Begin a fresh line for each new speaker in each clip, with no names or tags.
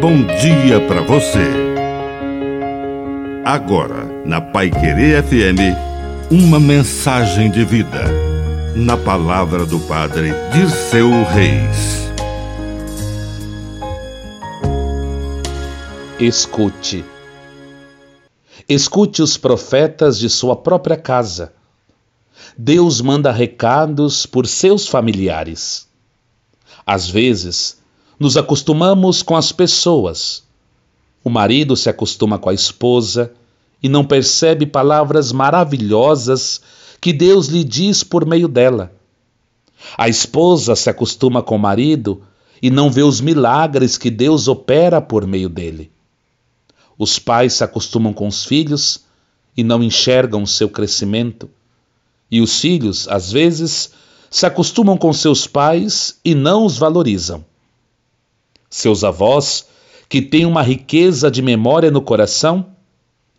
bom dia para você. Agora, na Pai Querer FM, uma mensagem de vida. Na palavra do Padre Dirceu Reis.
Escute. Escute os profetas de sua própria casa. Deus manda recados por seus familiares. Às vezes, nos acostumamos com as pessoas. O marido se acostuma com a esposa e não percebe palavras maravilhosas que Deus lhe diz por meio dela. A esposa se acostuma com o marido e não vê os milagres que Deus opera por meio dele. Os pais se acostumam com os filhos e não enxergam o seu crescimento. E os filhos, às vezes, se acostumam com seus pais e não os valorizam. Seus avós, que têm uma riqueza de memória no coração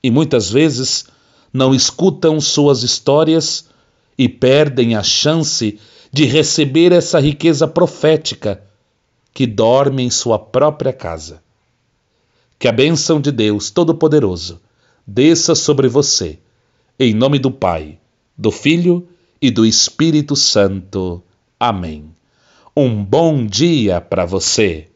e muitas vezes não escutam suas histórias e perdem a chance de receber essa riqueza profética que dorme em sua própria casa. Que a bênção de Deus Todo-Poderoso desça sobre você, em nome do Pai, do Filho e do Espírito Santo. Amém. Um bom dia para você.